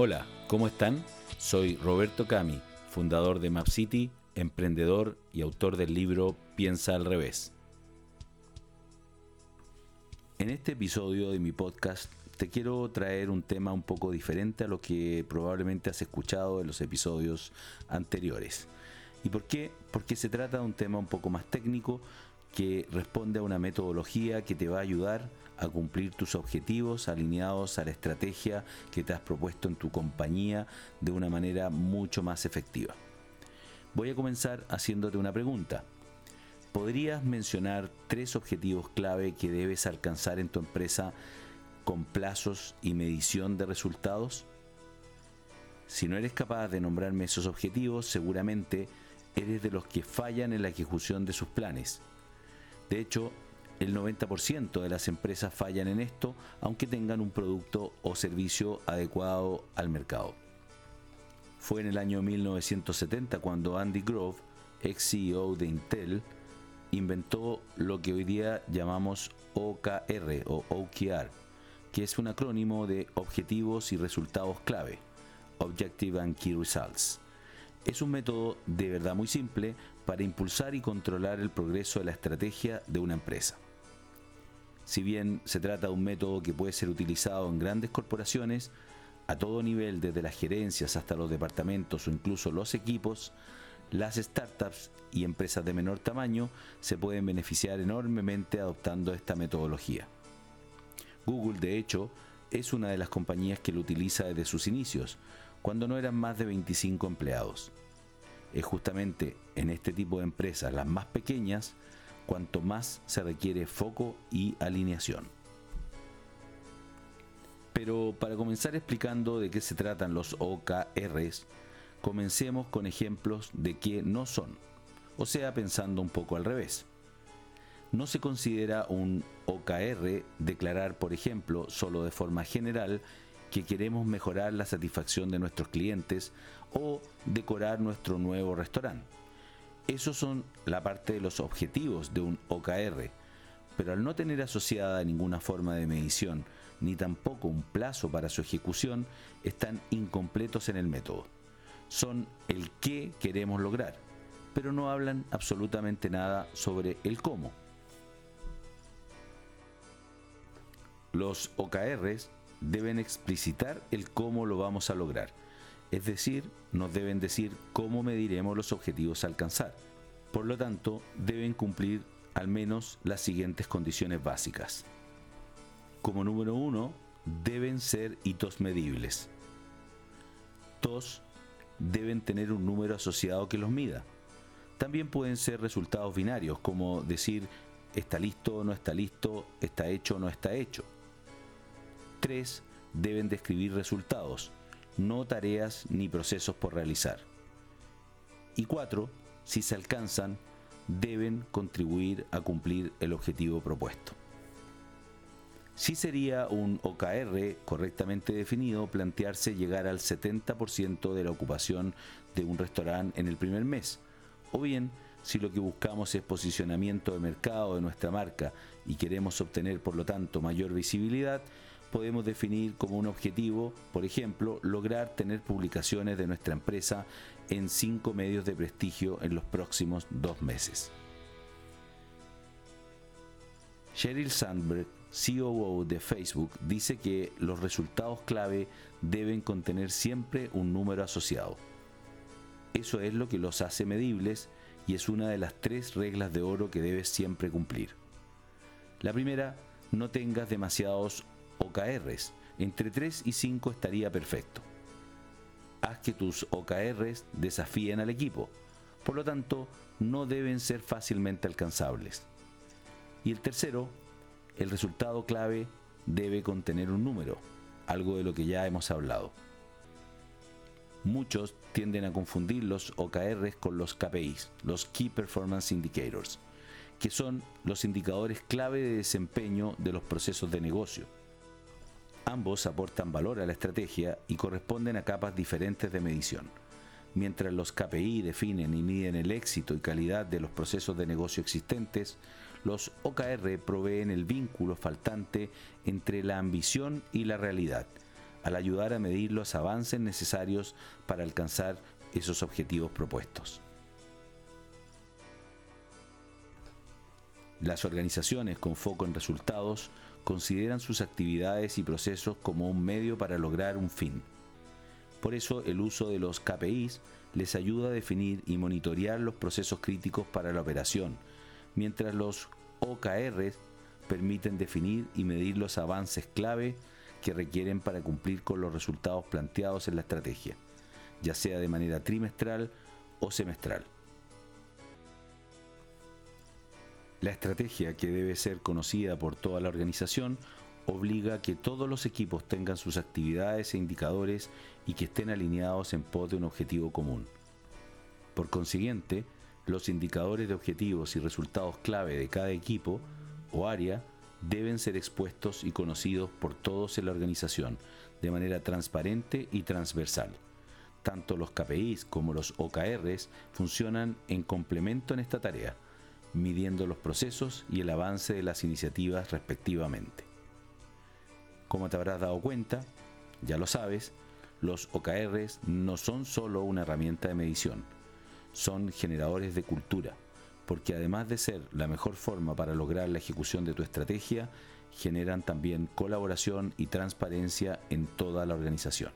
Hola, ¿cómo están? Soy Roberto Cami, fundador de MapCity, emprendedor y autor del libro Piensa al revés. En este episodio de mi podcast te quiero traer un tema un poco diferente a lo que probablemente has escuchado en los episodios anteriores. ¿Y por qué? Porque se trata de un tema un poco más técnico que responde a una metodología que te va a ayudar a cumplir tus objetivos alineados a la estrategia que te has propuesto en tu compañía de una manera mucho más efectiva. Voy a comenzar haciéndote una pregunta. ¿Podrías mencionar tres objetivos clave que debes alcanzar en tu empresa con plazos y medición de resultados? Si no eres capaz de nombrarme esos objetivos, seguramente eres de los que fallan en la ejecución de sus planes. De hecho, el 90% de las empresas fallan en esto, aunque tengan un producto o servicio adecuado al mercado. Fue en el año 1970 cuando Andy Grove, ex CEO de Intel, inventó lo que hoy día llamamos OKR o OKR, que es un acrónimo de Objetivos y Resultados Clave, Objective and Key Results. Es un método de verdad muy simple para impulsar y controlar el progreso de la estrategia de una empresa. Si bien se trata de un método que puede ser utilizado en grandes corporaciones, a todo nivel, desde las gerencias hasta los departamentos o incluso los equipos, las startups y empresas de menor tamaño se pueden beneficiar enormemente adoptando esta metodología. Google, de hecho, es una de las compañías que lo utiliza desde sus inicios, cuando no eran más de 25 empleados. Es justamente en este tipo de empresas, las más pequeñas, cuanto más se requiere foco y alineación. Pero para comenzar explicando de qué se tratan los OKRs, comencemos con ejemplos de qué no son, o sea, pensando un poco al revés. No se considera un OKR declarar, por ejemplo, solo de forma general que queremos mejorar la satisfacción de nuestros clientes o decorar nuestro nuevo restaurante esos son la parte de los objetivos de un OKR, pero al no tener asociada ninguna forma de medición ni tampoco un plazo para su ejecución, están incompletos en el método. Son el qué queremos lograr, pero no hablan absolutamente nada sobre el cómo. Los OKRs deben explicitar el cómo lo vamos a lograr es decir, nos deben decir cómo mediremos los objetivos a alcanzar. Por lo tanto, deben cumplir al menos las siguientes condiciones básicas. Como número uno, deben ser hitos medibles. Dos, deben tener un número asociado que los mida. También pueden ser resultados binarios, como decir está listo o no está listo, está hecho o no está hecho. Tres, deben describir resultados, no tareas ni procesos por realizar. Y cuatro, si se alcanzan, deben contribuir a cumplir el objetivo propuesto. Si sería un OKR correctamente definido plantearse llegar al 70% de la ocupación de un restaurante en el primer mes, o bien si lo que buscamos es posicionamiento de mercado de nuestra marca y queremos obtener por lo tanto mayor visibilidad, podemos definir como un objetivo, por ejemplo, lograr tener publicaciones de nuestra empresa en cinco medios de prestigio en los próximos dos meses. Sheryl Sandberg, COO de Facebook, dice que los resultados clave deben contener siempre un número asociado. Eso es lo que los hace medibles y es una de las tres reglas de oro que debes siempre cumplir. La primera, no tengas demasiados OKRs. Entre 3 y 5 estaría perfecto. Haz que tus OKRs desafíen al equipo. Por lo tanto, no deben ser fácilmente alcanzables. Y el tercero, el resultado clave debe contener un número, algo de lo que ya hemos hablado. Muchos tienden a confundir los OKRs con los KPIs, los Key Performance Indicators, que son los indicadores clave de desempeño de los procesos de negocio. Ambos aportan valor a la estrategia y corresponden a capas diferentes de medición. Mientras los KPI definen y miden el éxito y calidad de los procesos de negocio existentes, los OKR proveen el vínculo faltante entre la ambición y la realidad, al ayudar a medir los avances necesarios para alcanzar esos objetivos propuestos. Las organizaciones con foco en resultados consideran sus actividades y procesos como un medio para lograr un fin. Por eso el uso de los KPIs les ayuda a definir y monitorear los procesos críticos para la operación, mientras los OKRs permiten definir y medir los avances clave que requieren para cumplir con los resultados planteados en la estrategia, ya sea de manera trimestral o semestral. La estrategia, que debe ser conocida por toda la organización, obliga a que todos los equipos tengan sus actividades e indicadores y que estén alineados en pos de un objetivo común. Por consiguiente, los indicadores de objetivos y resultados clave de cada equipo o área deben ser expuestos y conocidos por todos en la organización de manera transparente y transversal. Tanto los KPIs como los OKRs funcionan en complemento en esta tarea, midiendo los procesos y el avance de las iniciativas respectivamente. Como te habrás dado cuenta, ya lo sabes, los OKRs no son solo una herramienta de medición, son generadores de cultura porque además de ser la mejor forma para lograr la ejecución de tu estrategia, generan también colaboración y transparencia en toda la organización.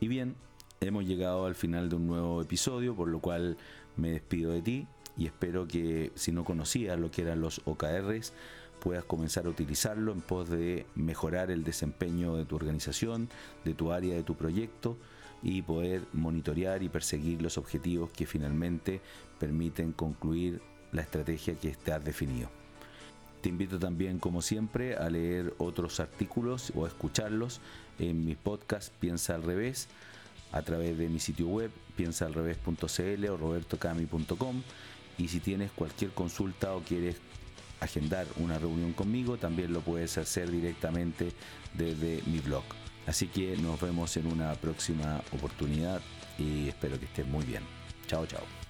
Y bien, hemos llegado al final de un nuevo episodio, por lo cual me despido de ti y espero que si no conocías lo que eran los OKRs, puedas comenzar a utilizarlo en pos de mejorar el desempeño de tu organización, de tu área, de tu proyecto y poder monitorear y perseguir los objetivos que finalmente permiten concluir la estrategia que has definido. Te invito también, como siempre, a leer otros artículos o a escucharlos en mi podcast Piensa al revés a través de mi sitio web piensaalrevés.cl o robertocami.com y si tienes cualquier consulta o quieres agendar una reunión conmigo, también lo puedes hacer directamente desde mi blog. Así que nos vemos en una próxima oportunidad y espero que estés muy bien. Chao, chao.